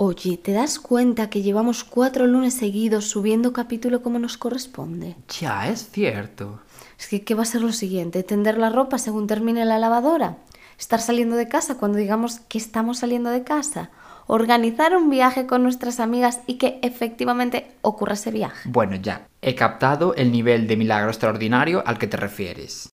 Oye, ¿te das cuenta que llevamos cuatro lunes seguidos subiendo capítulo como nos corresponde? Ya, es cierto. Es que, ¿qué va a ser lo siguiente? ¿Tender la ropa según termine la lavadora? ¿Estar saliendo de casa cuando digamos que estamos saliendo de casa? ¿Organizar un viaje con nuestras amigas y que efectivamente ocurra ese viaje? Bueno, ya, he captado el nivel de milagro extraordinario al que te refieres.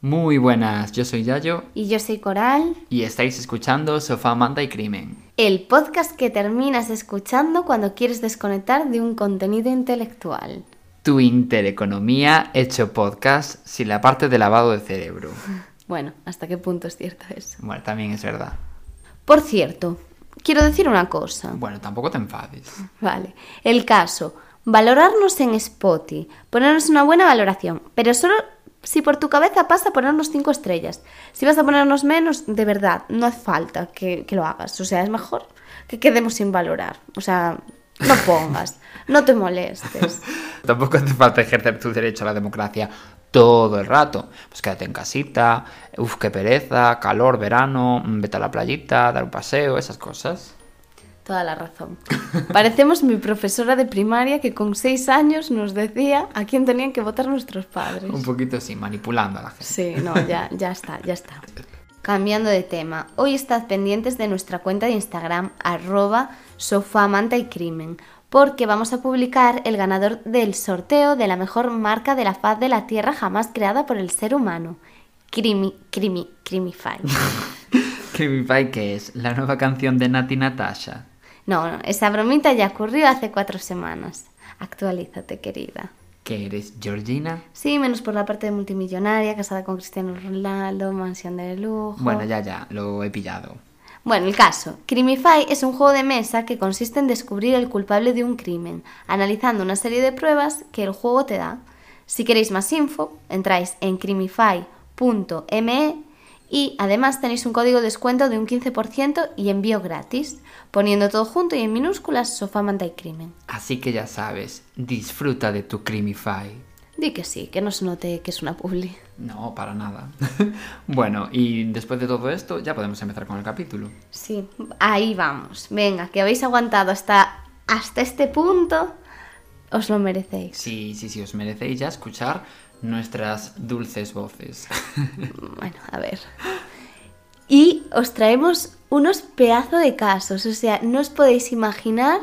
Muy buenas, yo soy Yayo Y yo soy Coral, y estáis escuchando Sofá, Manta y Crimen. el podcast que terminas escuchando cuando quieres desconectar de un contenido intelectual. Tu intereconomía hecho podcast sin la parte de lavado de cerebro. Bueno, ¿hasta qué punto es cierto eso? Bueno, también es verdad. Por cierto, quiero decir una cosa. Bueno, tampoco te enfades. Vale. El caso, valorarnos en Spotify, ponernos una buena valoración, pero solo si por tu cabeza pasa ponernos cinco estrellas. Si vas a ponernos menos, de verdad, no hace falta que, que lo hagas. O sea, es mejor que quedemos sin valorar. O sea, no pongas, no te molestes. Tampoco hace falta ejercer tu derecho a la democracia todo el rato. Pues quédate en casita, uf, qué pereza, calor, verano, mm, vete a la playita, dar un paseo, esas cosas. Toda la razón. Parecemos mi profesora de primaria que con seis años nos decía a quién tenían que votar nuestros padres. Un poquito así, manipulando a la gente. Sí, no, ya, ya está, ya está. Cambiando de tema, hoy estad pendientes de nuestra cuenta de Instagram, arroba sofamanta y crimen, porque vamos a publicar el ganador del sorteo de la mejor marca de la faz de la Tierra jamás creada por el ser humano. Crimi, crimi, crimify. Creepypie, ¿qué es? La nueva canción de Nati Natasha. No, no, esa bromita ya ocurrió hace cuatro semanas. Actualízate, querida. ¿Qué eres, Georgina? Sí, menos por la parte de multimillonaria, casada con Cristiano Ronaldo, mansión de lujo. Bueno, ya, ya, lo he pillado. Bueno, el caso. Crimify es un juego de mesa que consiste en descubrir el culpable de un crimen, analizando una serie de pruebas que el juego te da. Si queréis más info, entráis en crimify.me y además tenéis un código de descuento de un 15% y envío gratis, poniendo todo junto y en minúsculas sofá, manta y crimen. Así que ya sabes, disfruta de tu Creamify. Di que sí, que no se note que es una publi. No, para nada. bueno, y después de todo esto, ya podemos empezar con el capítulo. Sí, ahí vamos. Venga, que habéis aguantado hasta, hasta este punto, os lo merecéis. Sí, sí, sí, os merecéis ya escuchar nuestras dulces voces. Bueno, a ver. Y os traemos unos pedazos de casos, o sea, no os podéis imaginar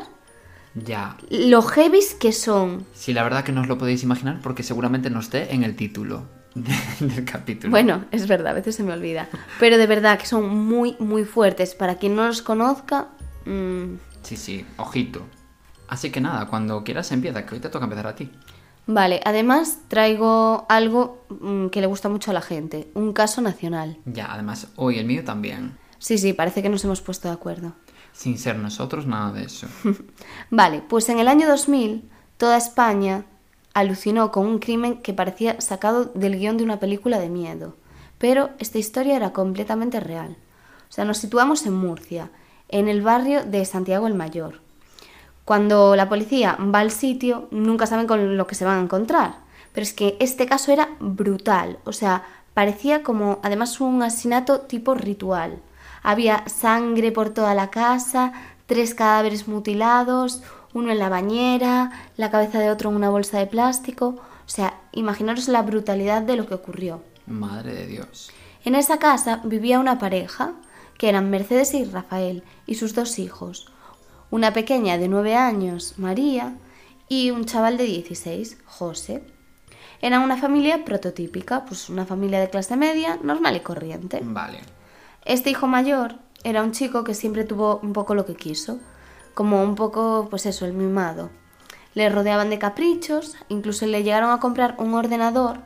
ya. lo heavies que son. Sí, la verdad que no os lo podéis imaginar porque seguramente no esté en el título de- del capítulo. Bueno, es verdad, a veces se me olvida. Pero de verdad que son muy, muy fuertes. Para quien no los conozca, mm, Sí, sí, ojito. Así que nada, cuando quieras empieza, que hoy te toca empezar a ti. Vale. Además, traigo algo mm, que le gusta mucho a la gente: un caso nacional. Ya, además, hoy el mío también. Sí, sí, parece que nos hemos puesto de acuerdo. Sin ser nosotros, nada de eso. Vale, pues en el año 2000, toda España alucinó con un crimen que parecía sacado del guion de una película de miedo. Pero esta historia era completamente real. O sea, nos situamos en Murcia, en el barrio de Santiago el Mayor. Cuando la policía va al sitio, nunca saben con lo que se van a encontrar. Pero es que este caso era brutal. O sea, parecía como además un asesinato tipo ritual. Había sangre por toda la casa, tres cadáveres mutilados, uno en la bañera, la cabeza de otro en una bolsa de plástico. O sea, imaginaros la brutalidad de lo que ocurrió. Madre de Dios. En esa casa vivía una pareja, que eran Mercedes y Rafael, y sus dos hijos. Una pequeña de 9 años, María, y un chaval de 16, José. Eran una familia prototípica, pues una familia de clase media, normal y corriente. Vale. Este hijo mayor era un chico que siempre tuvo un poco lo que quiso, como un poco, pues eso, el mimado. le rodeaban de caprichos, incluso le llegaron a comprar un ordenador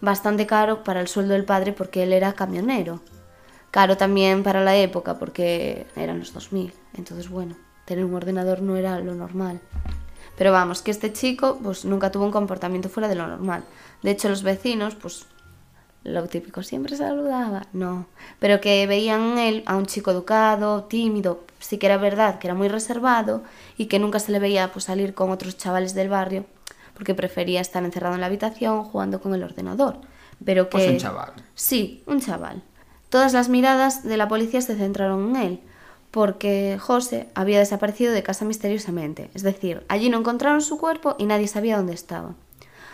bastante caro para el sueldo del padre porque él era camionero. Caro también para la época porque eran los 2000. Entonces, bueno, tener un ordenador no era lo normal. Pero vamos, que este chico pues nunca tuvo un comportamiento fuera de lo normal. De hecho, los vecinos, pues lo típico, siempre saludaba, no. Pero que veían en él a un chico educado, tímido, sí que era verdad que era muy reservado y que nunca se le veía pues, salir con otros chavales del barrio porque prefería estar encerrado en la habitación jugando con el ordenador. Pero que... Pues un chaval. Sí, un chaval. Todas las miradas de la policía se centraron en él, porque José había desaparecido de casa misteriosamente. Es decir, allí no encontraron su cuerpo y nadie sabía dónde estaba.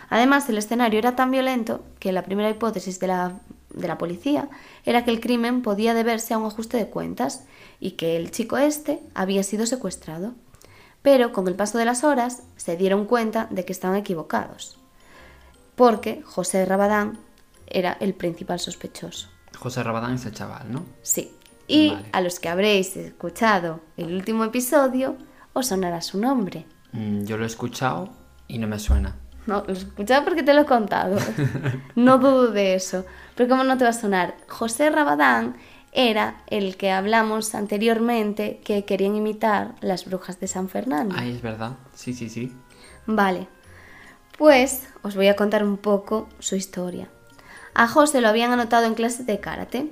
Además, el escenario era tan violento que la primera hipótesis de la, de la policía era que el crimen podía deberse a un ajuste de cuentas y que el chico este había sido secuestrado. Pero con el paso de las horas se dieron cuenta de que estaban equivocados, porque José Rabadán era el principal sospechoso. José Rabadán es el chaval, ¿no? Sí. Y Vale. a los que habréis escuchado el último episodio, os sonará su nombre. Mm, yo lo he escuchado y no me suena. No, lo he escuchado porque te lo he contado. No dudo de eso. Pero ¿cómo no te va a sonar? José Rabadán era el que hablamos anteriormente que querían imitar las brujas de San Fernando. Ay, es verdad. Sí, sí, sí. Vale, pues os voy a contar un poco su historia. A José lo habían anotado en clases de karate.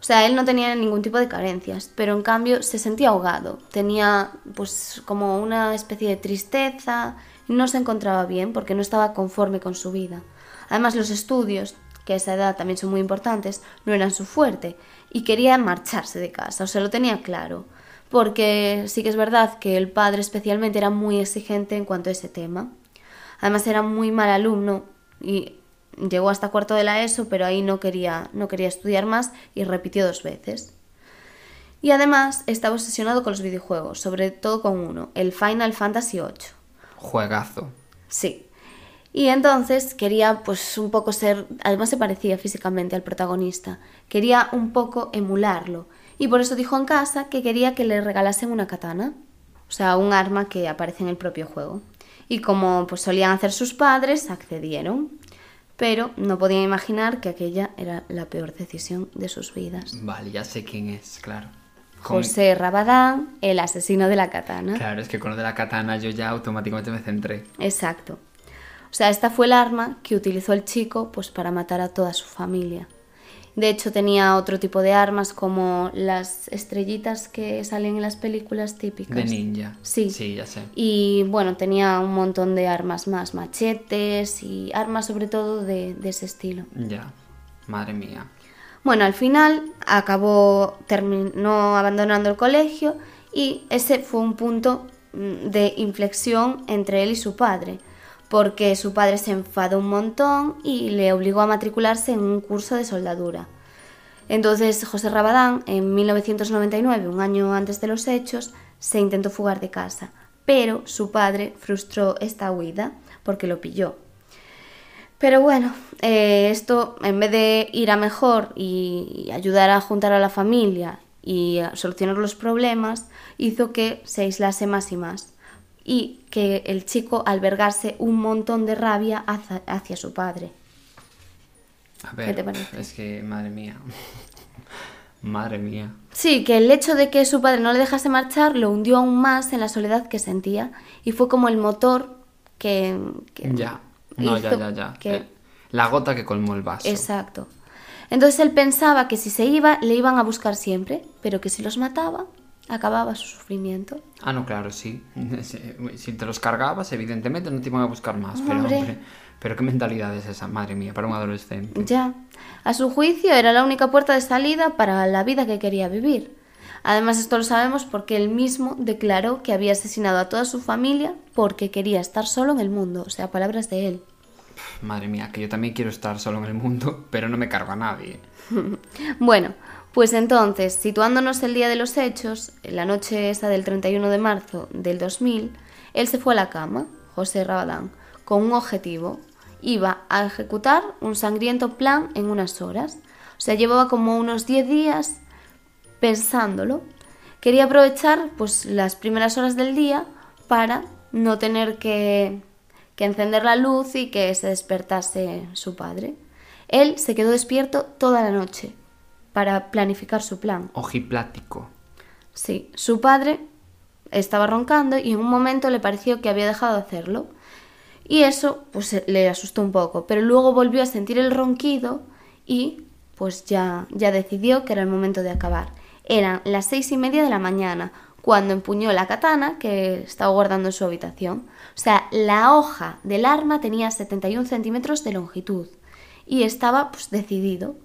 O sea, él no tenía ningún tipo de carencias, pero en cambio se sentía ahogado. Tenía pues como una especie de tristeza, no se encontraba bien porque no estaba conforme con su vida. Además los estudios, que a esa edad también son muy importantes, no eran su fuerte y quería marcharse de casa, o sea, lo tenía claro. Porque sí que es verdad que el padre especialmente era muy exigente en cuanto a ese tema. Además era muy mal alumno y llegó hasta cuarto de la ESO, pero ahí no quería, no quería estudiar más y repitió dos veces. Y además estaba obsesionado con los videojuegos, sobre todo con uno, el Final Fantasy VIII. Juegazo. Sí. Y entonces quería pues un poco ser, además se parecía físicamente al protagonista, quería un poco emularlo. Y por eso dijo en casa que quería que le regalasen una katana, o sea, un arma que aparece en el propio juego. Y como pues solían hacer sus padres, accedieron. Pero no podían imaginar que aquella era la peor decisión de sus vidas. Vale, ya sé quién es, claro. Con- José Rabadán, el asesino de la katana. Claro, es que con lo de la katana yo ya automáticamente me centré. Exacto. O sea, esta fue el arma que utilizó el chico pues para matar a toda su familia. De hecho, tenía otro tipo de armas como las estrellitas que salen en las películas típicas. De ninja. Sí. Sí, ya sé. Y bueno, tenía un montón de armas más, machetes y armas sobre todo de, de ese estilo. Ya. Madre mía. Bueno, al final acabó, terminó abandonando el colegio y ese fue un punto mm, de inflexión entre él y su padre, porque su padre se enfadó un montón y le obligó a matricularse en un curso de soldadura. Entonces José Rabadán, en 1999, un año antes de los hechos, se intentó fugar de casa, pero su padre frustró esta huida porque lo pilló. Pero bueno, eh, esto en vez de ir a mejor y, ayudar a juntar a la familia y a solucionar los problemas, hizo que se aislase más y más y que el chico albergase un montón de rabia hacia, hacia su padre. A ver, te parece? es que, madre mía. madre mía. Sí, que el hecho de que su padre no le dejase marchar lo hundió aún más en la soledad que sentía y fue como el motor que... que Ya. No, ya, hizo ya, ya. que- Eh, La gota que colmó el vaso. Exacto. Entonces él pensaba que si se iba, le iban a buscar siempre, pero que si los mataba, acababa su sufrimiento. Ah, no, claro, sí. Si- te los cargabas, evidentemente no te iban a buscar más. Pero, Hombre. hombre, pero qué mentalidad es esa, madre mía, para un adolescente. Ya. A su juicio era la única puerta de salida para la vida que quería vivir. Además esto lo sabemos porque él mismo declaró que había asesinado a toda su familia porque quería estar solo en el mundo, o sea, palabras de él. Madre mía, que yo también quiero estar solo en el mundo, pero no me cargo a nadie. Bueno, pues entonces, situándonos el día de los hechos, en la noche esa del 31 de marzo del 2000, él se fue a la cama, José Rabadán, con un objetivo. Iba a ejecutar un sangriento plan en unas horas. O sea, llevaba como unos 10 días pensándolo. Quería aprovechar pues las primeras horas del día para no tener que, que encender la luz y que se despertase su padre. Él se quedó despierto toda la noche para planificar su plan. Ojiplático. Sí, su padre estaba roncando y en un momento le pareció que había dejado de hacerlo. Y eso pues le asustó un poco, pero luego volvió a sentir el ronquido y pues ya, ya decidió que era el momento de acabar. Eran las seis y media de la mañana cuando empuñó la katana que estaba guardando en su habitación. O sea, la hoja del arma tenía 71 centímetros de longitud y estaba pues decidido.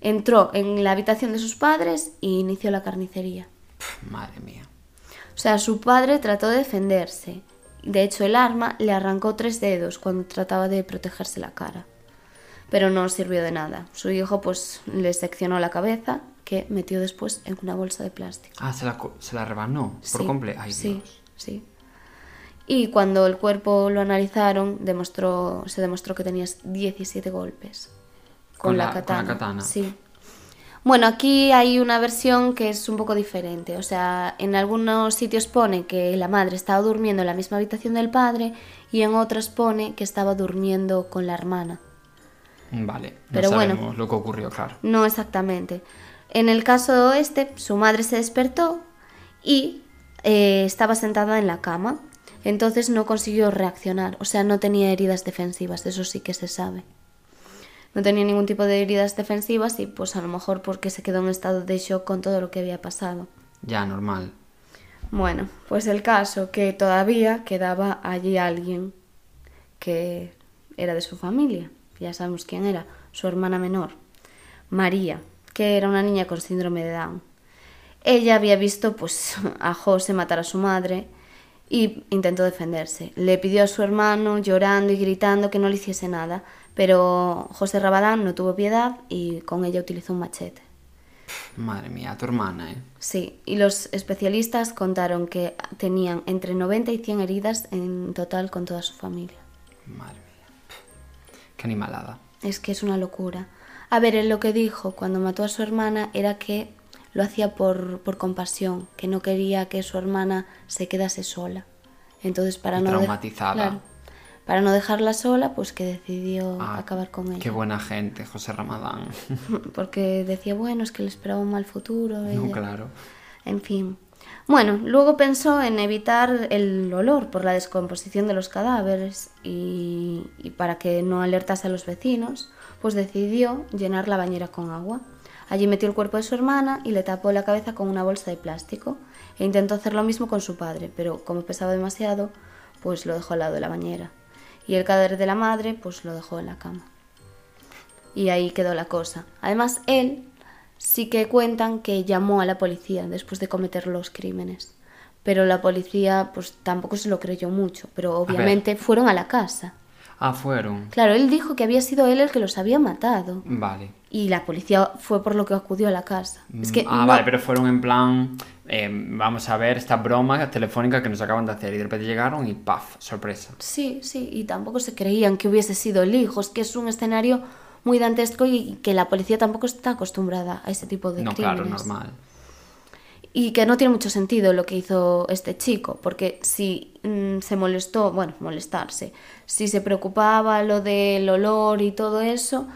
Entró en la habitación de sus padres e inició la carnicería. Madre mía. O sea, su padre trató de defenderse. De hecho, el arma le arrancó tres dedos cuando trataba de protegerse la cara. Pero no sirvió de nada. Su hijo pues le seccionó la cabeza, que metió después en una bolsa de plástico. Ah, se la, se la rebanó por Sí, completo. Sí, Dios. sí. Y cuando el cuerpo lo analizaron, demostró, se demostró que tenías 17 golpes. Con, Con la, la- con la katana. Sí. Bueno, aquí hay una versión que es un poco diferente. O sea, en algunos sitios pone que la madre estaba durmiendo en la misma habitación del padre y en otras pone que estaba durmiendo con la hermana. Vale, no Pero bueno. lo que ocurrió, claro. No exactamente. En el caso este, su madre se despertó y eh, estaba sentada en la cama. Entonces no consiguió reaccionar. O sea, no tenía heridas defensivas, eso sí que se sabe. No tenía ningún tipo de heridas defensivas y pues a lo mejor porque se quedó en estado de shock con todo lo que había pasado. Ya, normal. Bueno, pues el caso que todavía quedaba allí alguien que era de su familia. Ya sabemos quién era, su hermana menor, María, que era una niña con síndrome de Down. Ella había visto pues a José matar a su madre y intentó defenderse. Le pidió a su hermano llorando y gritando que no le hiciese nada, pero José Rabadán no tuvo piedad y con ella utilizó un machete. Madre mía, tu hermana, ¿eh? Sí, y los especialistas contaron que tenían entre 90 y 100 heridas en total con toda su familia. Madre mía. Qué animalada. Es que es una locura. A ver, él lo que dijo cuando mató a su hermana era que lo hacía por, por compasión, que no quería que su hermana se quedase sola. Entonces, para Y no... traumatizada. Claro, para no dejarla sola, pues que decidió Ah, acabar con ella. Qué buena gente, José Ramadán. Porque decía, bueno, es que le esperaba un mal futuro. no, ella. claro. En fin. Bueno, luego pensó en evitar el olor por la descomposición de los cadáveres y, y para que no alertase a los vecinos, pues decidió llenar la bañera con agua. Allí metió el cuerpo de su hermana y le tapó la cabeza con una bolsa de plástico e intentó hacer lo mismo con su padre, pero como pesaba demasiado, pues lo dejó al lado de la bañera. Y el cadáver de la madre, pues lo dejó en la cama. Y ahí quedó la cosa. Además, él sí que cuentan que llamó a la policía después de cometer los crímenes. Pero la policía pues tampoco se lo creyó mucho, pero obviamente fueron a la casa. Ah, fueron. Claro, él dijo que había sido él el que los había matado. Vale. Y la policía fue por lo que acudió a la casa. Es que ah, no- vale, pero fueron en plan. eh, vamos a ver esta broma telefónica que nos acaban de hacer. Y de repente llegaron y ¡paf! Sorpresa. Sí, sí, y tampoco se creían que hubiese sido el hijo. Es que es un escenario muy dantesco y que la policía tampoco está acostumbrada a ese tipo de No, crímenes. claro, normal. Y que no tiene mucho sentido lo que hizo este chico, porque si mm, se molestó, bueno, molestarse, si se preocupaba lo del olor y todo eso,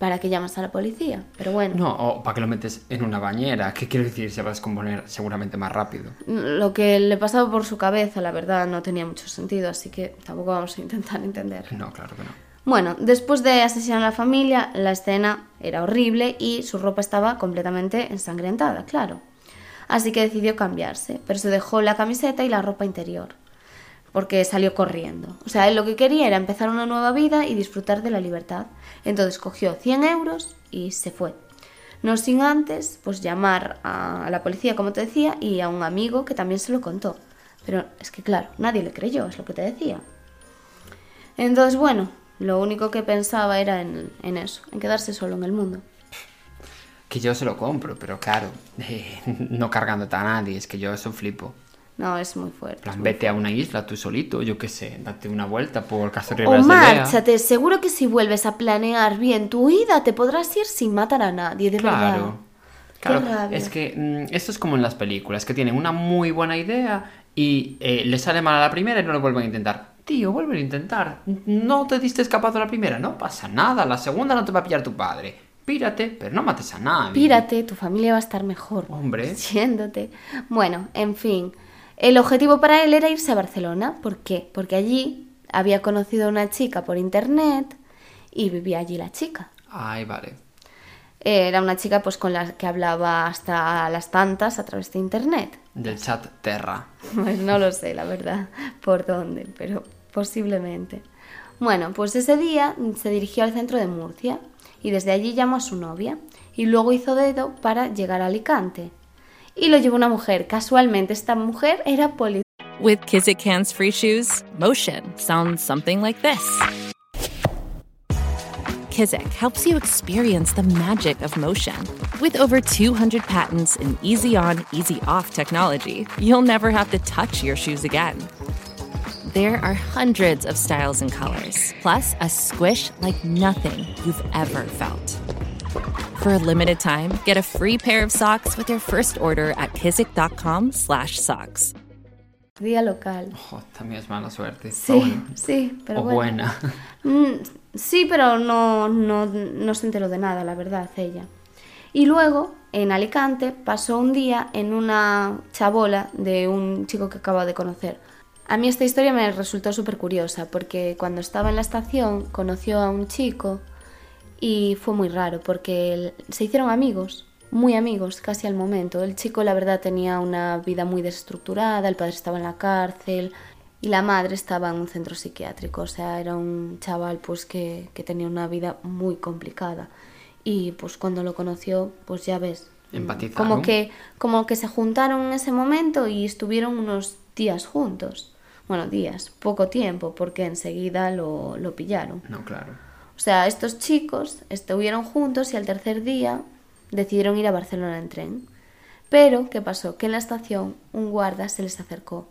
¿para qué llamas a la policía? Pero bueno, No, o para que lo metes en una bañera. ¿Qué quiero decir? Se va a descomponer seguramente más rápido. lo que le pasaba por su cabeza, la verdad, no tenía mucho sentido, así que tampoco vamos a intentar entender. No, claro que no. Bueno, después de asesinar a la familia, la escena era horrible y su ropa estaba completamente ensangrentada, claro. Así que decidió cambiarse, pero se dejó la camiseta y la ropa interior, porque salió corriendo. O sea, él lo que quería era empezar una nueva vida y disfrutar de la libertad. Entonces cogió 100 euros y se fue. No sin antes, pues llamar a la policía, como te decía, y a un amigo que también se lo contó. Pero es que claro, nadie le creyó, es lo que te decía. Entonces, bueno, lo único que pensaba era en, eso, en quedarse solo en el mundo. Que yo se lo compro, pero claro, no cargándote a nadie. Es que yo eso flipo. No, es muy fuerte. Plan, vete a una isla tú solito, yo qué sé, date una vuelta por Castro O de Lea. márchate, seguro que si vuelves a planear bien tu ida, te podrás ir sin matar a nadie, de verdad. Claro. Qué Claro, es que mm, esto es como en las películas, que tienen una muy buena idea y eh, le sale mal a la primera y no lo vuelven a intentar. Tío, vuelven a intentar. No te diste escapado a la primera, no pasa nada. La segunda no te va a pillar tu padre. Pírate, pero no mates a nadie. Pírate, tu familia va a estar mejor. Hombre. Siéndote. Bueno, en fin. El objetivo para él era irse a Barcelona. ¿Por qué? Porque allí había conocido a una chica por internet y vivía allí la chica. Ay, vale. Era una chica pues con la que hablaba hasta las tantas a través de internet. Del chat Terra. Pues no lo sé, la verdad, por dónde, pero posiblemente. Bueno, pues ese día se dirigió al centro de Murcia y desde allí llamó a su novia y luego hizo dedo para llegar a Alicante. Y lo llevó una mujer. Casualmente esta mujer era policía. With Kizik hands free shoes, motion sounds something like this. Kizik helps you experience the magic of motion. With over 200 patents and easy on, easy off technology, you'll never have to touch your shoes again. There are hundreds of styles and colors, plus a squish like nothing you've ever felt. For a limited time, get a free pair of socks with your first order at kizik.com/socks. local. Oh, también es mala suerte. Sí, bueno. sí, pero o bueno. buena. Mm, sí, pero no, no, no se enteró de nada, la verdad, ella. Y luego, en Alicante, pasó un día en una chabola de un chico que acaba de conocer. A mí esta historia me resultó súper curiosa, porque cuando estaba en la estación conoció a un chico y fue muy raro, porque se hicieron amigos, muy amigos, casi al momento. El chico, la verdad, tenía una vida muy desestructurada, el padre estaba en la cárcel y la madre estaba en un centro psiquiátrico, o sea, era un chaval pues que, que tenía una vida muy complicada. Y pues cuando lo conoció, pues ya ves, Empatizaron. como que, como que se juntaron en ese momento y estuvieron unos días juntos. Bueno, días, poco tiempo, porque enseguida lo, lo pillaron. No, claro. O sea, estos chicos estuvieron juntos y al tercer día decidieron ir a Barcelona en tren. Pero, ¿qué pasó? Que en la estación un guarda se les acercó.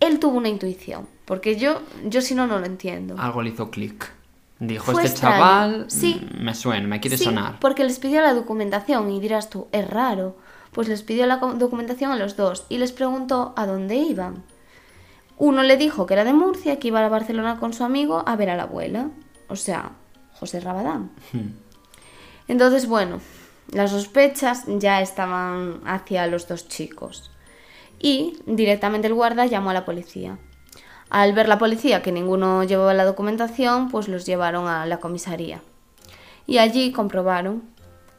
Él tuvo una intuición, porque yo, yo si no, no lo entiendo. Algo le hizo clic. Dijo, Fue este extraño. chaval Sí. mm, me suena, me quiere Sí, sonar. porque les pidió la documentación y dirás tú, es raro. Pues les pidió la documentación a los dos y les preguntó a dónde iban. Uno le dijo que era de Murcia, que iba a Barcelona con su amigo a ver a la abuela, o sea, José Rabadán. Entonces, bueno, las sospechas ya estaban hacia los dos chicos. Y directamente el guarda llamó a la policía. Al ver la policía que ninguno llevaba la documentación, pues los llevaron a la comisaría. Y allí comprobaron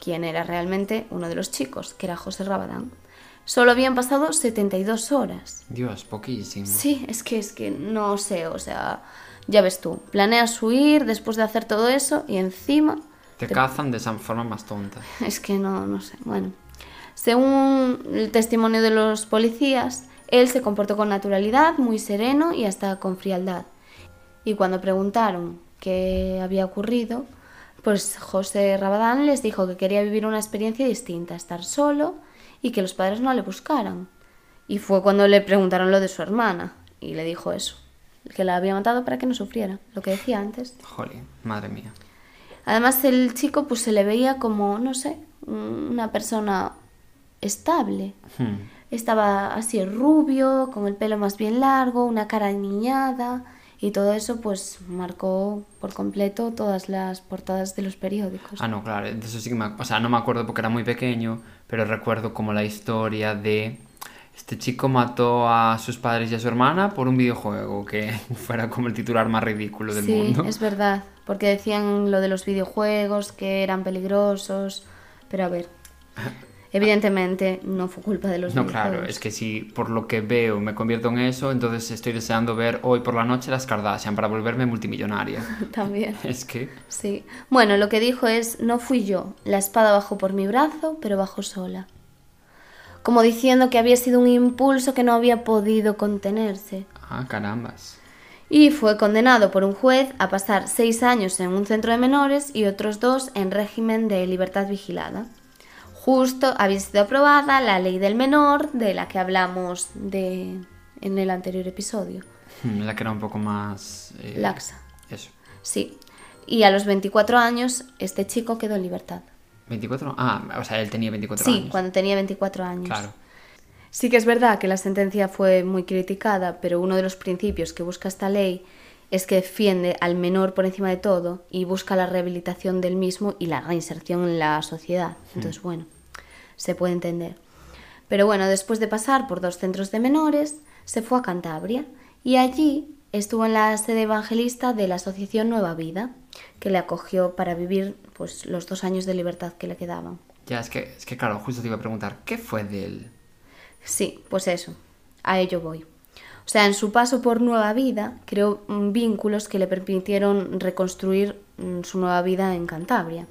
quién era realmente uno de los chicos, que era José Rabadán. Solo habían pasado 72 horas. Dios, poquísimo. Sí, es que es que no sé, o sea, ya ves tú, planeas huir después de hacer todo eso y encima Te cazan de esa forma más tonta. es que no, no sé. Bueno, según el testimonio de los policías, él se comportó con naturalidad, muy sereno y hasta con frialdad. Y cuando preguntaron qué había ocurrido, pues José Rabadán les dijo que quería vivir una experiencia distinta, estar solo y que los padres no le buscaran. Y fue cuando le preguntaron lo de su hermana y le dijo eso, que la había matado para que no sufriera, lo que decía antes. Jolín, madre mía. Además el chico pues se le veía como, no sé, una persona estable. Hmm. Estaba así rubio, con el pelo más bien largo, una cara niñada y todo eso pues marcó por completo todas las portadas de los periódicos. Ah, no, claro, de eso sí que me... O sea, no me acuerdo porque era muy pequeño, pero recuerdo como la historia de... Este chico mató a sus padres y a su hermana por un videojuego, que fuera como el titular más ridículo del sí, mundo. es verdad, porque decían lo de los videojuegos, que eran peligrosos, pero a ver, evidentemente no fue culpa de los No, videojuegos. claro, es que si por lo que veo me convierto en eso, entonces estoy deseando ver hoy por la noche las Kardashian para volverme multimillonaria. También. Es que... Sí. Bueno, lo que dijo es, no fui yo, la espada bajó por mi brazo, pero bajó sola. Como diciendo que había sido un impulso que no había podido contenerse. Ah, carambas. Y fue condenado por un juez a pasar seis años en un centro de menores y otros dos en régimen de libertad vigilada. Justo había sido aprobada la ley del menor de la que hablamos de... en el anterior episodio. Hmm, La que era un poco más... eh, Laxa. Eso. Sí. Y a los 24 años este chico quedó en libertad. ¿24? Ah, o sea, él tenía 24 Sí, años. cuando tenía 24 años. Claro. Sí que es verdad que la sentencia fue muy criticada, pero uno de los principios que busca esta ley es que defiende al menor por encima de todo y busca la rehabilitación del mismo y la reinserción en la sociedad. Entonces, bueno, se puede entender. Pero bueno, después de pasar por dos centros de menores, se fue a Cantabria y allí estuvo en la sede evangelista de la Asociación Nueva Vida, que le acogió para vivir pues los dos años de libertad que le quedaban. Ya, es que, es que claro, justo te iba a preguntar, ¿qué fue de él? Sí, pues eso, a ello voy. O sea, en su paso por Nueva Vida creó vínculos que le permitieron reconstruir mm, su nueva vida en Cantabria.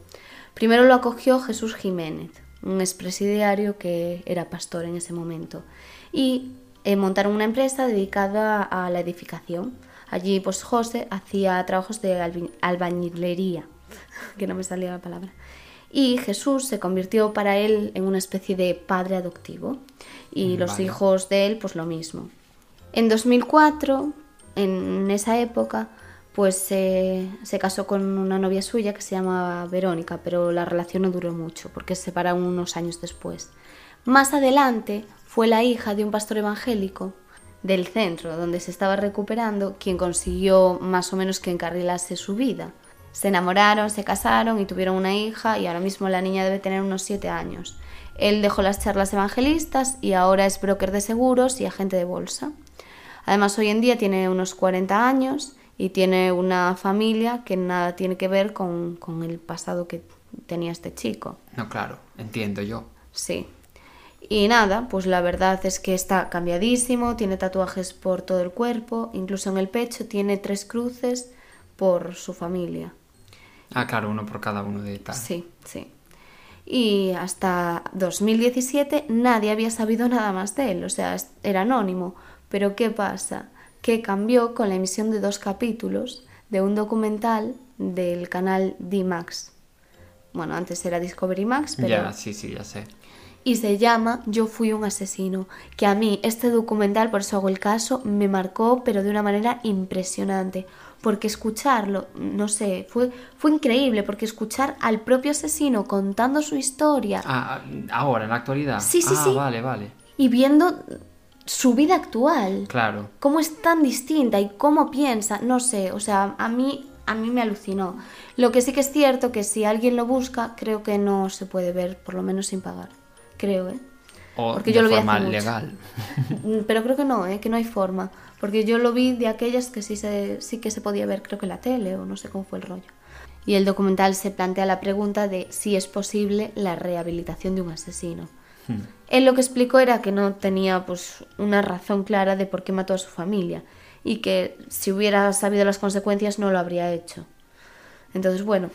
Primero lo acogió Jesús Jiménez, un expresidiario que era pastor en ese momento, y eh, montaron una empresa dedicada a la edificación. Allí, pues José hacía trabajos de albañilería, que no me salía la palabra. Y Jesús se convirtió para él en una especie de padre adoptivo. Y los Vale. hijos de él, pues lo mismo. En 2004, en esa época, pues se- se casó con una novia suya que se llamaba Verónica, pero la relación no duró mucho porque se separaron unos años después. Más adelante fue la hija de un pastor evangélico del centro donde se estaba recuperando quien consiguió más o menos que encarrilase su vida. Se enamoraron, se casaron y tuvieron una hija y ahora mismo la niña debe tener unos siete años. Él dejó las charlas evangelistas y ahora es broker de seguros y agente de bolsa. Además, hoy en día tiene unos 40 años y tiene una familia que nada tiene que ver con, con el pasado que tenía este chico. No, claro, entiendo yo. Sí. Y nada, pues la verdad es que está cambiadísimo, tiene tatuajes por todo el cuerpo, incluso en el pecho tiene tres cruces por su familia. Ah, claro, uno por cada uno de tal. Sí, sí. Y hasta 2017 nadie había sabido nada más de él, o sea, era anónimo. Pero ¿qué pasa? Que cambió con la emisión de dos capítulos de un documental del canal D-Max. Bueno, antes era Discovery Max, pero Ya, sí, sí, ya sé. Y se llama Yo fui un asesino, que a mí este documental, por eso hago el caso, me marcó pero de una manera impresionante, porque escucharlo, no sé, fue, fue increíble, porque escuchar al propio asesino contando su historia Ah, ah, ahora, en la actualidad. Sí, sí, ah, sí. vale, vale. y viendo su vida actual, Claro. cómo es tan distinta y cómo piensa, no sé, o sea, a mí a mí me alucinó. Lo que sí que es cierto que si alguien lo busca, creo que no se puede ver, por lo menos sin pagar. Creo, ¿eh? O Porque de yo lo vi forma hace mucho. legal. Mm, Pero creo que no, ¿eh? que no hay forma. Porque yo lo vi de aquellas que sí, se, sí que se podía ver, creo que en la tele o no sé cómo fue el rollo. Y el documental se plantea la pregunta de si es posible la rehabilitación de un asesino. Él lo que explicó era que no tenía pues una razón clara de por qué mató a su familia y que si hubiera sabido las consecuencias no lo habría hecho. Entonces, bueno,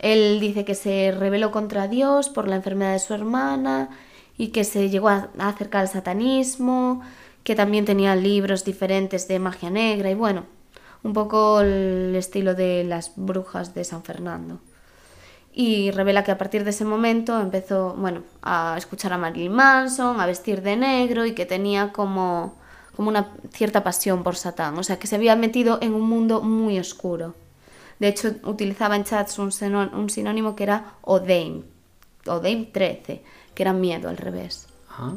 él dice que se rebeló contra Dios por la enfermedad de su hermana y que se llegó a acercar al satanismo, que también tenía libros diferentes de magia negra y bueno, un poco el estilo de las brujas de San Fernando. Y revela que a partir de ese momento empezó, bueno, a escuchar a Marilyn Manson, a vestir de negro y que tenía como, como una cierta pasión por Satán, o sea, que se había metido en un mundo muy oscuro. De hecho, utilizaba en chats un, sinónimo que era Odeim, Odeim 13, que era miedo al revés. Ajá.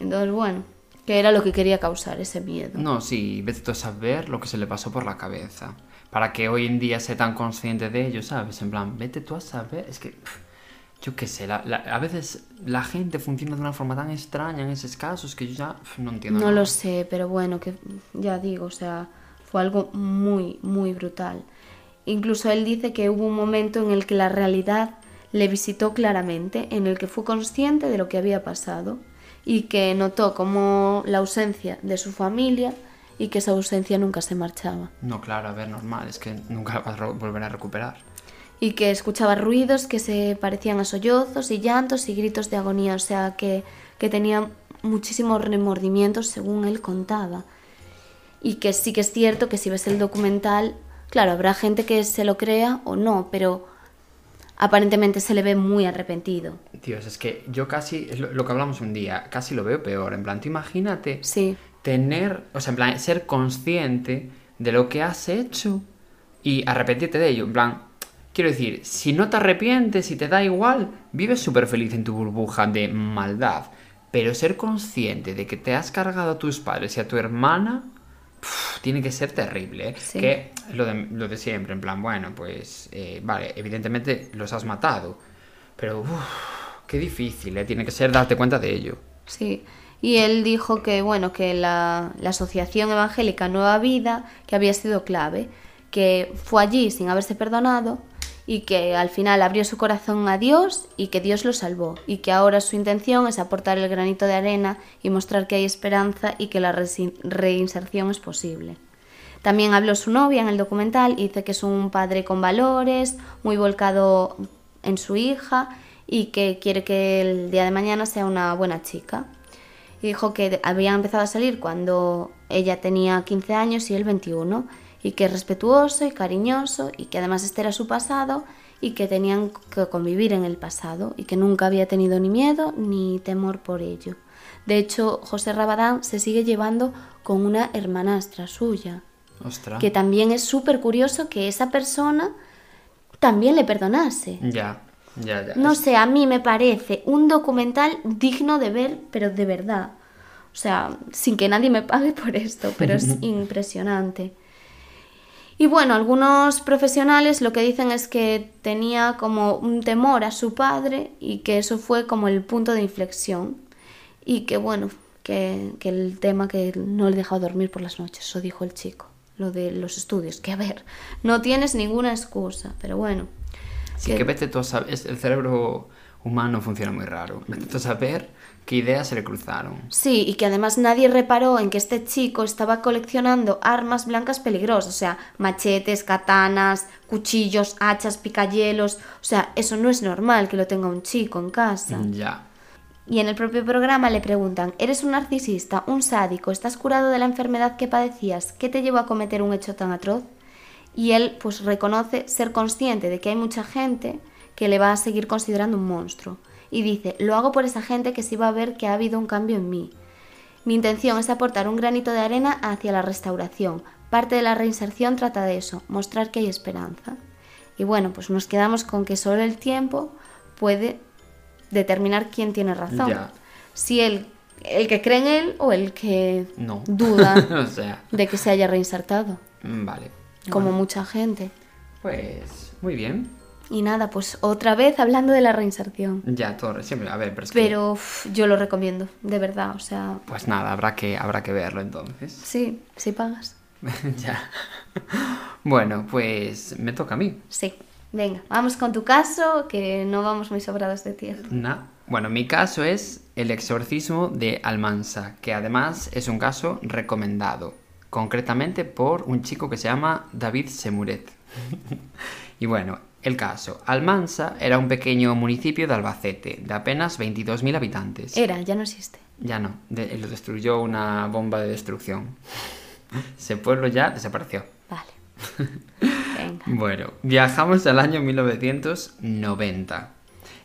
Entonces, bueno, que era lo que quería causar ese miedo. No, sí, vete tú a saber lo que se le pasó por la cabeza. Para que hoy en día sea tan consciente de ello, ¿sabes? En plan, vete tú a saber. Es que, pff, yo qué sé, la- la- a veces la gente funciona de una forma tan extraña en esos casos que yo ya pff, no entiendo No nada. lo sé, pero bueno, que ya digo, o sea, fue algo muy, muy brutal. Incluso él dice que hubo un momento en el que la realidad le visitó claramente, en el que fue consciente de lo que había pasado y que notó como la ausencia de su familia y que esa ausencia nunca se marchaba. No, claro, a ver, normal, es que nunca vas a volver a recuperar. y que escuchaba ruidos que se parecían a sollozos y llantos y gritos de agonía, o sea que, que tenía muchísimos remordimientos según él contaba. Y que sí que es cierto que si ves el documental, claro, habrá gente que se lo crea o no, pero aparentemente se le ve muy arrepentido. Dios, es que yo casi, es lo, lo que hablamos un día, casi lo veo peor. En plan, tú imagínate Sí, tener, o sea, en plan, ser consciente de lo que has hecho y arrepentirte de ello. En plan, quiero decir, si no te arrepientes y te da igual, vives súper feliz en tu burbuja de maldad. Pero ser consciente de que te has cargado a tus padres y a tu hermana tiene que ser terrible. ¿eh? Sí. Que lo de, lo de siempre, en plan, bueno, pues eh, vale, evidentemente los has matado. Pero qué difícil, ¿eh? tiene que ser darte cuenta de ello. Sí. Y él dijo que, bueno, que la, la Asociación Evangélica Nueva Vida, que había sido clave, que fue allí sin haberse perdonado y que al final abrió su corazón a Dios y que Dios lo salvó y que ahora su intención es aportar el granito de arena y mostrar que hay esperanza y que la reinserción es posible. También habló su novia en el documental y dice que es un padre con valores, muy volcado en su hija y que quiere que el día de mañana sea una buena chica. Dijo que habían empezado a salir cuando ella tenía 15 años y él 21 y que es respetuoso y cariñoso y que además este era su pasado y que tenían que convivir en el pasado y que nunca había tenido ni miedo ni temor por ello. De hecho, José Rabadán se sigue llevando con una hermanastra suya, Ostras. que también es súper curioso que esa persona también le perdonase. Ya, ya, ya. No sé, a mí me parece un documental digno de ver, pero de verdad. O sea, sin que nadie me pague por esto, pero es impresionante. Y bueno, algunos profesionales lo que dicen es que tenía como un temor a su padre y que eso fue como el punto de inflexión. Y que bueno, que, que el tema que no le dejaba dormir por las noches, eso dijo el chico, lo de los estudios, que a ver, no tienes ninguna excusa, pero bueno. Sí, que- que vete tú a saber. El cerebro humano funciona muy raro. Vete tú a saber qué ideas se le cruzaron. Sí, y que además nadie reparó en que este chico estaba coleccionando armas blancas peligrosas, o sea, machetes, katanas, cuchillos, hachas, picayelos, o sea, eso no es normal que lo tenga un chico en casa. Ya. Y en el propio programa le preguntan, ¿eres un narcisista, un sádico, estás curado de la enfermedad que padecías? ¿Qué te llevó a cometer un hecho tan atroz? Y él pues reconoce ser consciente de que hay mucha gente que le va a seguir considerando un monstruo. Y dice, lo hago por esa gente que sí va a ver que ha habido un cambio en mí. Mi intención es aportar un granito de arena hacia la restauración. Parte de la reinserción trata de eso, mostrar que hay esperanza. Y bueno, pues nos quedamos con que solo el tiempo puede determinar quién tiene razón. Ya. Si el, el que cree en él o el que No. duda o sea, de que se haya reinsertado, mm, vale. como Bueno, mucha gente. Pues muy bien. Y nada, pues otra vez hablando de la reinserción. Ya, todo. Siempre, a ver, pero es que- Pero uf, yo lo recomiendo, de verdad, o sea, Pues nada, habrá que, habrá que verlo entonces. sí, si pagas. ya. Bueno, pues me toca a mí. Sí, venga, vamos con tu caso, que no vamos muy sobrados de tiempo. Na- Bueno, mi caso es el exorcismo de Almansa, que además es un caso recomendado, concretamente por un chico que se llama David Semuret. y bueno, el caso. Almansa era un pequeño municipio de Albacete, de apenas 22.000 habitantes. Era, ya no existe. Ya no, de- lo destruyó una bomba de destrucción. Ese pueblo ya desapareció. Vale. Venga. Bueno, viajamos al año 1990.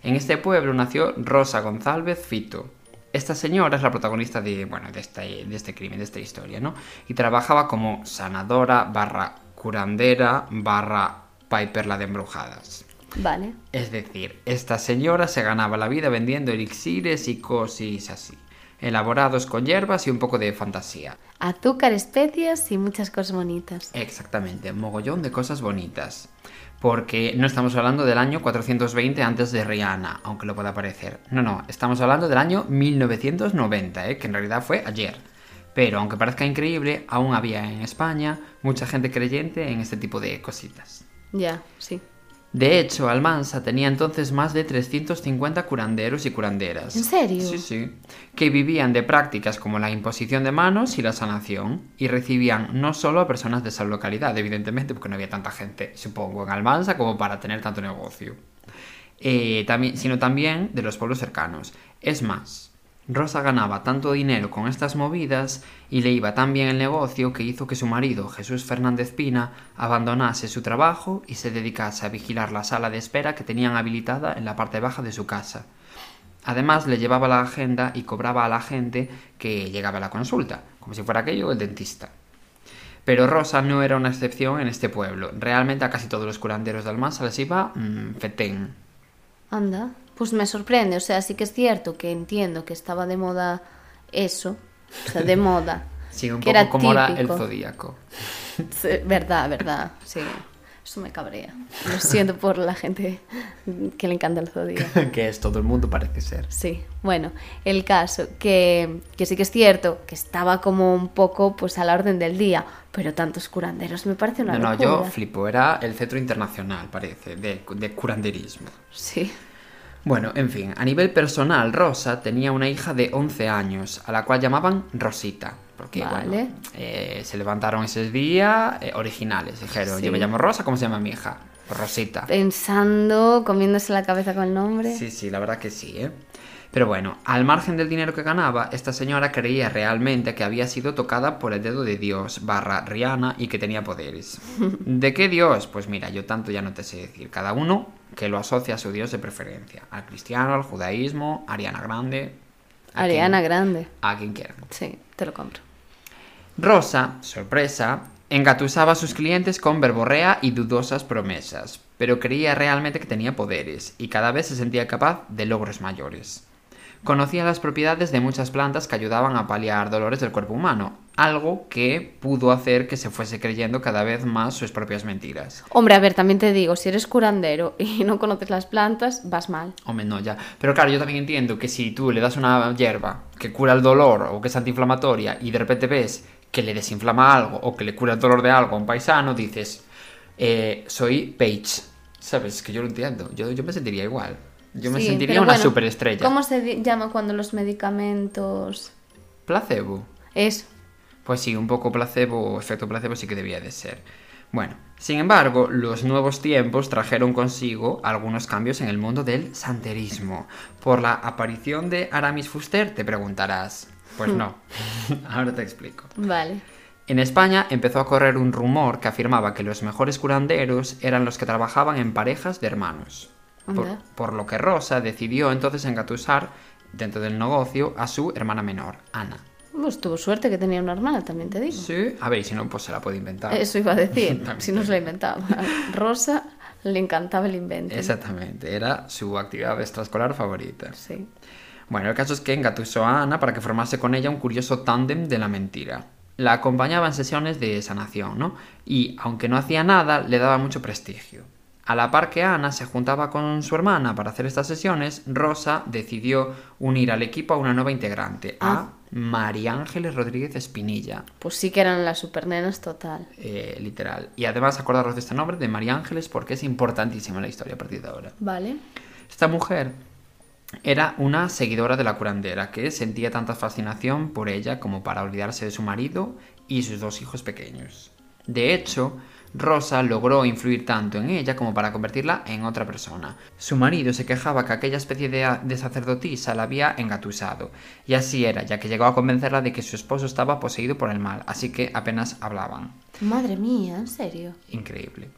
En este pueblo nació Rosa González Fito. Esta señora es la protagonista de, bueno, de, este, de este crimen, de esta historia, ¿no? Y trabajaba como sanadora barra curandera barra Piper la de embrujadas. Vale. Es decir, esta señora se ganaba la vida vendiendo elixires y cosas así, elaborados con hierbas y un poco de fantasía. Azúcar, especias y muchas cosas bonitas. Exactamente, mogollón de cosas bonitas. Porque no estamos hablando del año 420 antes de Rihanna, aunque lo pueda parecer. No, no, estamos hablando del año 1990, ¿eh? que en realidad fue ayer. Pero aunque parezca increíble, aún había en España mucha gente creyente en este tipo de cositas. Ya, sí. De hecho, Almansa tenía entonces más de 350 curanderos y curanderas. ¿En serio? Sí, sí. Que vivían de prácticas como la imposición de manos y la sanación. Y recibían no solo a personas de esa localidad, evidentemente, porque no había tanta gente, supongo, en Almansa como para tener tanto negocio. Eh, también, sino también de los pueblos cercanos. Es más, Rosa ganaba tanto dinero con estas movidas y le iba tan bien el negocio que hizo que su marido, Jesús Fernández Pina, abandonase su trabajo y se dedicase a vigilar la sala de espera que tenían habilitada en la parte baja de su casa. Además, le llevaba la agenda y cobraba a la gente que llegaba a la consulta, como si fuera aquello el dentista. Pero Rosa no era una excepción en este pueblo. Realmente a casi todos los curanderos de Almansa les iba mmm, fetén. Anda. Pues me sorprende, o sea, sí que es cierto que entiendo que estaba de moda eso, o sea, de moda. Sí, un que poco era como era el zodíaco. Sí, verdad, verdad, sí. Eso me cabrea. Lo siento por la gente que le encanta el zodíaco. que es todo el mundo, parece ser. Sí, bueno, el caso, que, que sí que es cierto que estaba como un poco pues a la orden del día, pero tantos curanderos me parece una No, no, yo flipo. Era el centro internacional, parece, de, de curanderismo. Sí. Bueno, en fin, a nivel personal, Rosa tenía una hija de 11 años, a la cual llamaban Rosita. Porque, Vale. bueno, eh, se levantaron ese día eh, originales. Dijeron, Sí. yo me llamo Rosa, ¿cómo se llama mi hija? Pues Rosita. Pensando, comiéndose la cabeza con el nombre. Sí, sí, la verdad que sí, ¿eh? Pero bueno, al margen del dinero que ganaba, esta señora creía realmente que había sido tocada por el dedo de Dios, barra Rihanna, y que tenía poderes. ¿De qué Dios? Pues mira, yo tanto ya no te sé decir. Cada uno que lo asocia a su Dios de preferencia. Al cristiano, al judaísmo, Ariana Grande. a Ariana quien- Grande. A quien quiera. Sí, te lo compro. Rosa, sorpresa, engatusaba a sus clientes con verborrea y dudosas promesas, pero creía realmente que tenía poderes y cada vez se sentía capaz de logros mayores. Conocía las propiedades de muchas plantas que ayudaban a paliar dolores del cuerpo humano, algo que pudo hacer que se fuese creyendo cada vez más sus propias mentiras. Hombre, a ver, también te digo, si eres curandero y no conoces las plantas, vas mal. Hombre, no, ya. Pero claro, yo también entiendo que si tú le das una hierba que cura el dolor o que es antiinflamatoria y de repente ves que le desinflama algo o que le cura el dolor de algo a un paisano, dices, eh, soy Paige. ¿Sabes? Que yo lo entiendo. Yo, yo me sentiría igual. Yo me Sí, sentiría una bueno, superestrella. ¿Cómo se llama cuando los medicamentos... Placebo. Es... Pues sí, un poco placebo o efecto placebo sí que debía de ser. Bueno, sin embargo, los nuevos tiempos trajeron consigo algunos cambios en el mundo del santerismo. Por la aparición de Aramis Fuster, te preguntarás. Pues no, ahora te explico. Vale. En España empezó a correr un rumor que afirmaba que los mejores curanderos eran los que trabajaban en parejas de hermanos. Por, Anda. por lo que Rosa decidió entonces engatusar dentro del negocio a su hermana menor, Ana. Pues tuvo suerte que tenía una hermana, también te digo. Sí, a ver, y si no, pues se la puede inventar. Eso iba a decir, si no se la inventaba. Rosa le encantaba el invento. Exactamente, era su actividad extraescolar favorita. Sí. Bueno, el caso es que engatusó a Ana para que formase con ella un curioso tándem de la mentira. La acompañaba en sesiones de sanación, ¿no? Y, aunque no hacía nada, le daba mucho prestigio. A la par que Ana se juntaba con su hermana para hacer estas sesiones, Rosa decidió unir al equipo a una nueva integrante, a Ah. María Ángeles Rodríguez Espinilla. Pues sí que eran las supernenas total. eh, literal. Y además acordaros de este nombre, de María Ángeles, porque es importantísima en la historia a partir de ahora. Vale. Esta mujer era una seguidora de la curandera que sentía tanta fascinación por ella como para olvidarse de su marido y sus dos hijos pequeños. De hecho, Rosa logró influir tanto en ella como para convertirla en otra persona. Su marido se quejaba que aquella especie de, de sacerdotisa la había engatusado, y así era, ya que llegó a convencerla de que su esposo estaba poseído por el mal, así que apenas hablaban. Madre mía, en serio. Increíble.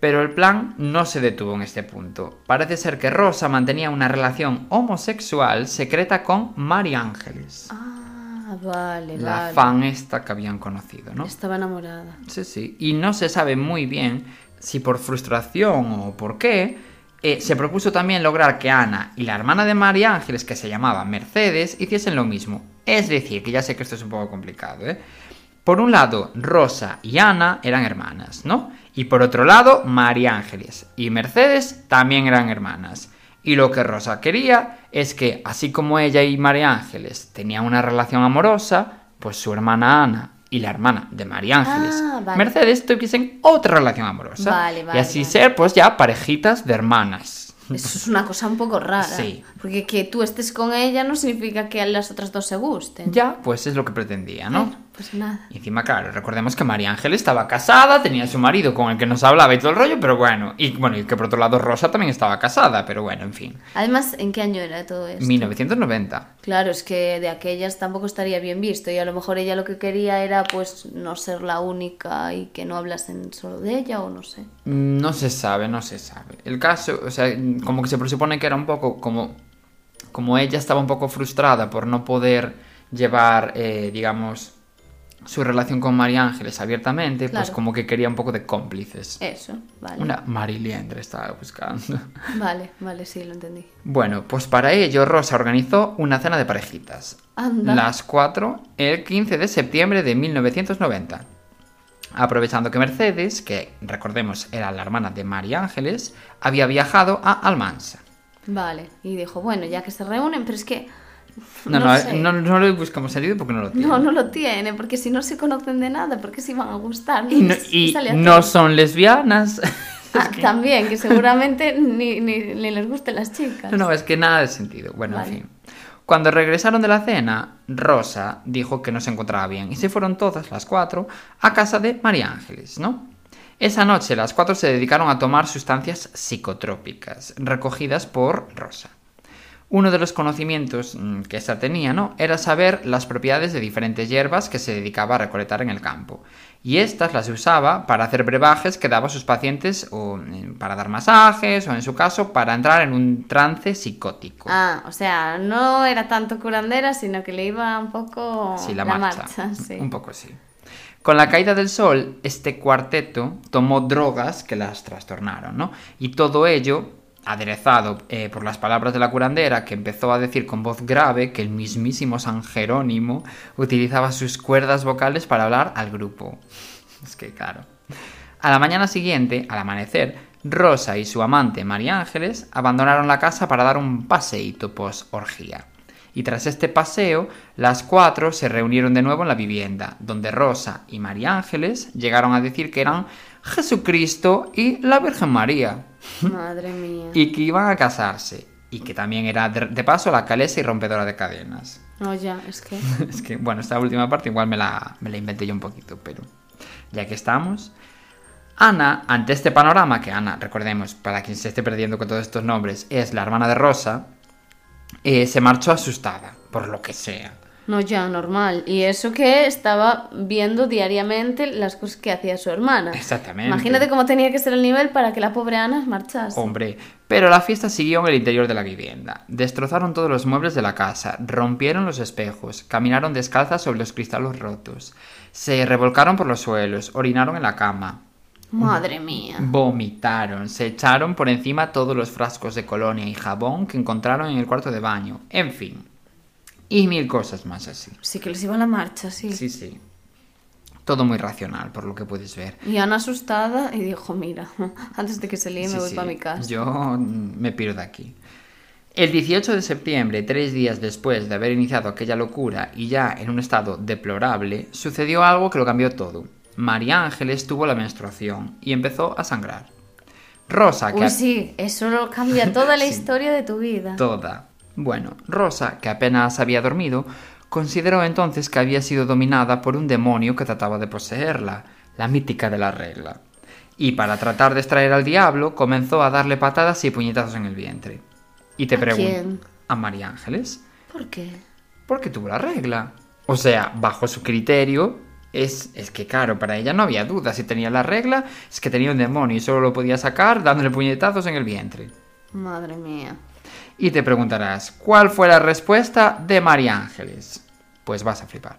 Pero el plan no se detuvo en este punto. Parece ser que Rosa mantenía una relación homosexual secreta con Mari Ángeles. Ah, vale, la vale. fan esta que habían conocido, ¿no? Estaba enamorada. Sí, sí. Y no se sabe muy bien si por frustración o por qué, eh, se propuso también lograr que Ana y la hermana de María Ángeles, que se llamaba Mercedes, hiciesen lo mismo. Es decir, que ya sé que esto es un poco complicado, ¿eh? Por un lado, Rosa y Ana eran hermanas, ¿no? Y por otro lado, María Ángeles y Mercedes también eran hermanas. Y lo que Rosa quería es que, así como ella y María Ángeles tenían una relación amorosa, pues su hermana Ana y la hermana de María Ángeles, Ah, vale. Mercedes, tuviesen otra relación amorosa. Vale, vale, y así ser, pues ya parejitas de hermanas. Eso es una cosa un poco rara. Sí. Porque que tú estés con ella no significa que a las otras dos se gusten. Ya, pues es lo que pretendía, ¿no? Pues nada. Y encima, claro, recordemos que María Ángel estaba casada, tenía su marido con el que nos hablaba y todo el rollo, pero bueno, y bueno, y que por otro lado Rosa también estaba casada, pero bueno, en fin. Además, ¿en qué año era todo esto? 1990. Claro, es que de aquellas tampoco estaría bien visto y a lo mejor ella lo que quería era pues no ser la única y que no hablasen solo de ella o no sé. No se sabe, no se sabe. El caso, o sea, como que se presupone que era un poco como, como ella estaba un poco frustrada por no poder llevar, eh, digamos, su relación con María Ángeles abiertamente, pues como que quería un poco de cómplices. Eso, vale. Una mariliendre estaba buscando. Vale, vale, sí, lo entendí. Bueno, pues para ello Rosa organizó una cena de parejitas. Anda. Las cuatro, el 15 de septiembre de 1990. Aprovechando que Mercedes, que recordemos era la hermana de María Ángeles, había viajado a Almansa. Vale, y dijo, bueno, ya que se reúnen, pero es que... No, no, sé. no, no le buscamos sentido porque no lo tiene. No, no lo tiene, porque si no se conocen de nada, porque se iban a gustar. Y no, y no son lesbianas. Ah, También, que seguramente ni, ni- ni les gusten las chicas. No, no, es que nada de sentido. Bueno, Vale. en fin. Cuando regresaron de la cena, Rosa dijo que no se encontraba bien y se fueron todas las cuatro a casa de María Ángeles, ¿no? Esa noche las cuatro se dedicaron a tomar sustancias psicotrópicas recogidas por Rosa. Uno de los conocimientos mm, que esta tenía, ¿no? Era saber las propiedades de diferentes hierbas que se dedicaba a recolectar en el campo. Y estas las usaba para hacer brebajes que daba a sus pacientes o mm, para dar masajes o en su caso para entrar en un trance psicótico. Ah, o sea, no era tanto curandera, sino que le iba un poco Sí, la, marcha. sí. Un poco sí. Con la caída del sol, este cuarteto tomó drogas que las trastornaron, ¿no? Y todo ello aderezado eh, por las palabras de la curandera, que empezó a decir con voz grave que el mismísimo San Jerónimo utilizaba sus cuerdas vocales para hablar al grupo. Es que claro. A la mañana siguiente, al amanecer, Rosa y su amante María Ángeles abandonaron la casa para dar un paseíto post-orgía. Y tras este paseo, las cuatro se reunieron de nuevo en la vivienda, donde Rosa y María Ángeles llegaron a decir que eran Jesucristo y la Virgen María, Madre mía. y que iban a casarse, y que también era de, paso la calesa y rompedora de cadenas. No, ya, es que... Es que, bueno, esta última parte igual me la, me la inventé yo un poquito, pero ya que estamos. Ana, ante este panorama, que Ana, recordemos, para quien se esté perdiendo con todos estos nombres, es la hermana de Rosa, eh, se marchó asustada, por lo que sea. No, ya, normal. Y eso que estaba viendo diariamente las cosas que hacía su hermana. Exactamente. Imagínate cómo tenía que ser el nivel para que la pobre Ana marchase. Hombre, pero la fiesta siguió en el interior de la vivienda. Destrozaron todos los muebles de la casa, rompieron los espejos, caminaron descalzas sobre los cristales rotos, se revolcaron por los suelos, orinaron en la cama, Madre mía. Vomitaron, se echaron por encima todos los frascos de colonia y jabón que encontraron en el cuarto de baño, en fin. Y mil cosas más así. Sí que les iba la marcha, sí. Sí, sí. Todo muy racional, por lo que puedes ver. Y Ana asustada y dijo, mira, antes de que se líe me Sí, voy sí, para mi casa. Yo mm, me piro de aquí. El 18 de septiembre, tres días después de haber iniciado aquella locura y ya en un estado deplorable, sucedió algo que lo cambió todo. María Ángeles tuvo la menstruación y empezó a sangrar. Rosa, que Uy, sí, eso lo cambia toda la Sí. historia de tu vida. toda. Bueno, Rosa, que apenas había dormido, consideró entonces que había sido dominada por un demonio que trataba de poseerla, la mítica de la regla. Y para tratar de extraer al diablo, comenzó a darle patadas y puñetazos en el vientre. Y te ¿A pregunto, quién? ¿a María Ángeles? ¿Por qué? Porque tuvo la regla. O sea, bajo su criterio, es, es que claro, para ella no había duda. Si tenía la regla, es que tenía un demonio y solo lo podía sacar dándole puñetazos en el vientre. Madre mía. Y te preguntarás, ¿cuál fue la respuesta de María Ángeles? Pues vas a flipar.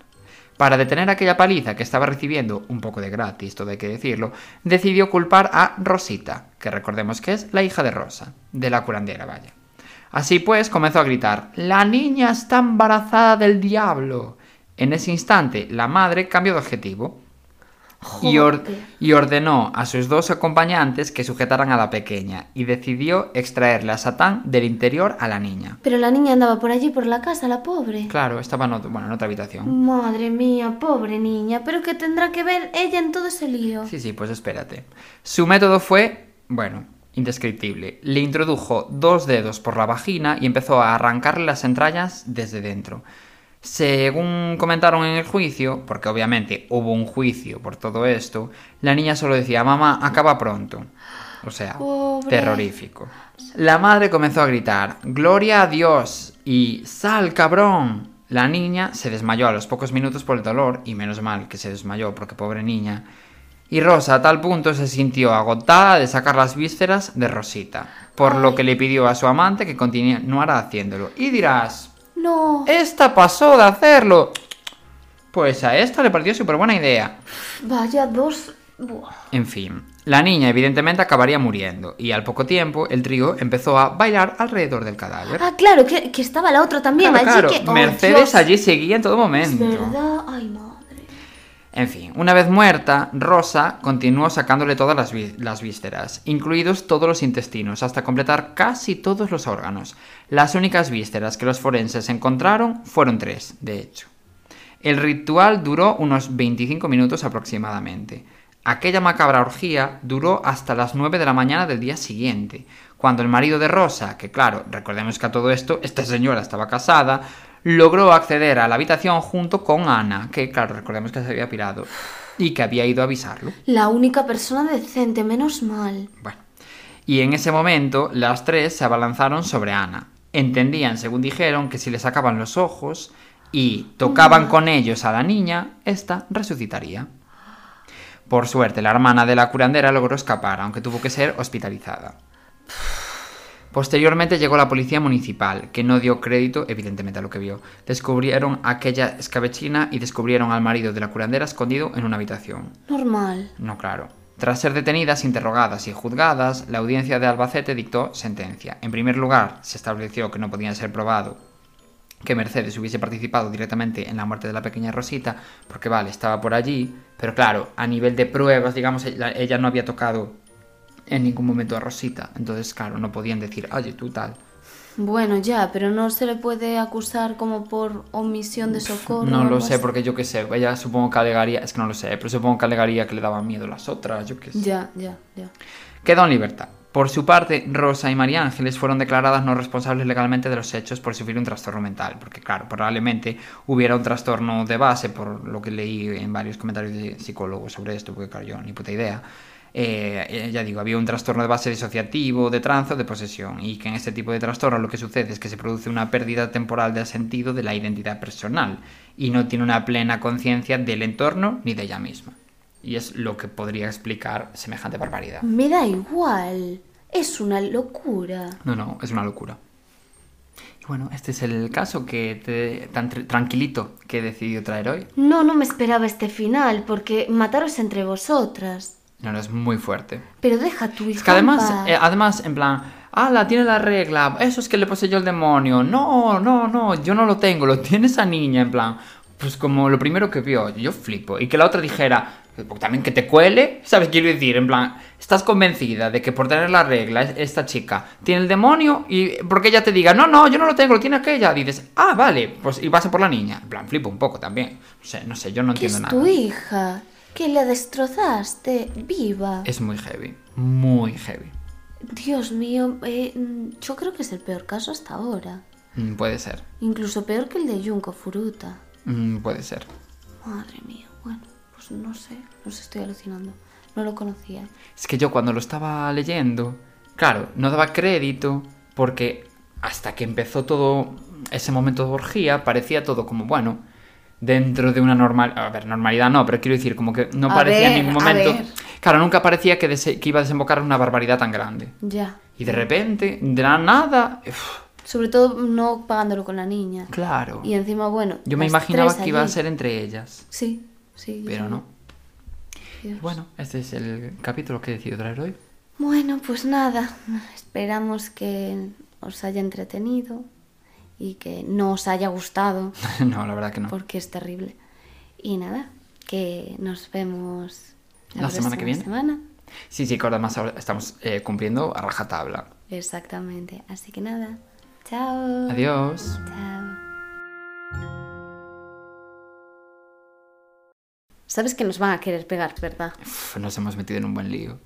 Para detener aquella paliza que estaba recibiendo, un poco de gratis, todo hay que decirlo, decidió culpar a Rosita, que recordemos que es la hija de Rosa, de la curandera, vaya. Así pues, comenzó a gritar, ¡La niña está embarazada del diablo! En ese instante, la madre cambió de objetivo y, or- Joder. y ordenó a sus dos acompañantes que sujetaran a la pequeña y decidió extraerle a Satán del interior a la niña. Pero la niña andaba por allí, por la casa, la pobre. Claro, estaba en, otro- bueno, en otra habitación. Madre mía, pobre niña. ¿Pero qué tendrá que ver ella en todo ese lío? Sí, sí, pues espérate. Su método fue, bueno, indescriptible. Le introdujo dos dedos por la vagina y empezó a arrancarle las entrañas desde dentro. Según comentaron en el juicio, porque obviamente hubo un juicio por todo esto, la niña solo decía, mamá, acaba pronto. O sea, Pobre. terrorífico. La madre comenzó a gritar, Gloria a Dios y Sal, cabrón. La niña se desmayó a los pocos minutos por el dolor, y menos mal que se desmayó porque pobre niña. Y Rosa a tal punto se sintió agotada de sacar las vísceras de Rosita, por lo que le pidió a su amante que continuara haciéndolo. Y dirás, No. esta pasó de hacerlo. Pues a esta le pareció súper buena idea. Vaya dos... Buah. En fin, la niña evidentemente acabaría muriendo y al poco tiempo el trío empezó a bailar alrededor del cadáver. Ah, claro, que, que estaba la otra también Claro, allí claro, que... oh, Mercedes Dios. allí seguía en todo Es momento. verdad, ay madre. En fin, una vez muerta, Rosa continuó sacándole todas las, las vísceras, incluidos todos los intestinos, hasta completar casi todos los órganos. Las únicas vísceras que los forenses encontraron fueron tres, de hecho. El ritual duró unos 25 minutos aproximadamente. Aquella macabra orgía duró hasta las 9 de la mañana del día siguiente, cuando el marido de Rosa, que claro, recordemos que a todo esto esta señora estaba casada, logró acceder a la habitación junto con Ana, que claro, recordemos que se había pirado, y que había ido a avisarlo. La única persona decente, menos mal. Bueno, y en ese momento las tres se abalanzaron sobre Ana. Entendían, según dijeron, que si le sacaban los ojos y tocaban con ellos a la niña, ésta resucitaría. Por suerte, la hermana de la curandera logró escapar, aunque tuvo que ser hospitalizada. Posteriormente llegó la policía municipal, que no dio crédito, evidentemente, a lo que vio. Descubrieron aquella escabechina y descubrieron al marido de la curandera escondido en una habitación. Normal. No, claro. Tras ser detenidas, interrogadas y juzgadas, la audiencia de Albacete dictó sentencia. En primer lugar, se estableció que no podía ser probado que Mercedes hubiese participado directamente en la muerte de la pequeña Rosita, porque vale, estaba por allí, pero claro, a nivel de pruebas, digamos, ella, ella no había tocado en ningún momento a Rosita, entonces claro, no podían decir, oye, tú tal. Bueno, ya, pero no se le puede acusar como por omisión de socorro. No lo sé, así. porque yo qué sé, ella supongo que alegaría, es que no lo sé, pero supongo que alegaría que le daban miedo las otras, yo qué sé. Ya, ya, ya. Quedó en libertad. Por su parte, Rosa y María Ángeles fueron declaradas no responsables legalmente de los hechos por sufrir un trastorno mental, porque claro, probablemente hubiera un trastorno de base, por lo que leí en varios comentarios de psicólogos sobre esto, porque claro, yo ni puta idea. Eh, eh, ya digo, había un trastorno de base disociativo, de trance o de posesión, y que en este tipo de trastorno lo que sucede es que se produce una pérdida temporal del sentido de la identidad personal, y no tiene una plena conciencia del entorno ni de ella misma. Y es lo que podría explicar semejante barbaridad. Me da igual. Es una locura. No, no, es una locura. Y bueno, este es el caso que te- tan tr- tranquilito que he decidido traer hoy. No, no me esperaba este final, porque mataros entre vosotras. No, no, es muy fuerte. Pero deja tu hija. Es que además, eh, además, en plan, ala, tiene la regla, eso es que le poseyó el demonio. No, no, no, yo no lo tengo, lo tiene esa niña, en plan. Pues como lo primero que vio, yo flipo. Y que la otra dijera, porque también que te cuele, ¿sabes? Quiero decir, en plan, estás convencida de que por tener la regla, es- esta chica tiene el demonio y porque ella te diga, no, no, yo no lo tengo, lo tiene aquella. Dices, ah, vale, pues y vas a por la niña. En plan, flipo un poco también. No sé, no sé, yo no ¿Qué entiendo es nada. tu hija? Que la destrozaste viva. Es muy heavy, muy heavy. Dios mío, eh, yo creo que es el peor caso hasta ahora. Mm, puede ser, Incluso peor que el de Junko Furuta. Mm, puede ser. Madre mía, bueno, pues no sé, no sé, estoy alucinando. No lo conocía. Es que yo cuando lo estaba leyendo, claro, no daba crédito porque hasta que empezó todo ese momento de orgía parecía todo como, bueno, dentro de una normal... A ver, normalidad no, pero quiero decir, como que no A parecía en ningún momento... Claro, nunca parecía que, dese- que iba a desembocar en una barbaridad tan grande. Ya. Y de repente, de la nada... uf, Sobre todo no pagándolo con la niña. claro. Y encima, bueno. Yo me imaginaba que iba a ser entre ellas, Sí, sí. pero no. Dios. Bueno, este es el capítulo que he decidido traer hoy. Bueno, pues nada. Esperamos que os haya entretenido y que no os haya gustado, no, la verdad que no. porque es terrible. Y nada, que nos vemos La semana que viene. semana. Sí, sí, que además ahora estamos eh, cumpliendo a rajatabla. Exactamente. Así que nada. Chao. Adiós. Chao. Sabes que nos van a querer pegar, ¿verdad? Uf, nos hemos metido en un buen lío.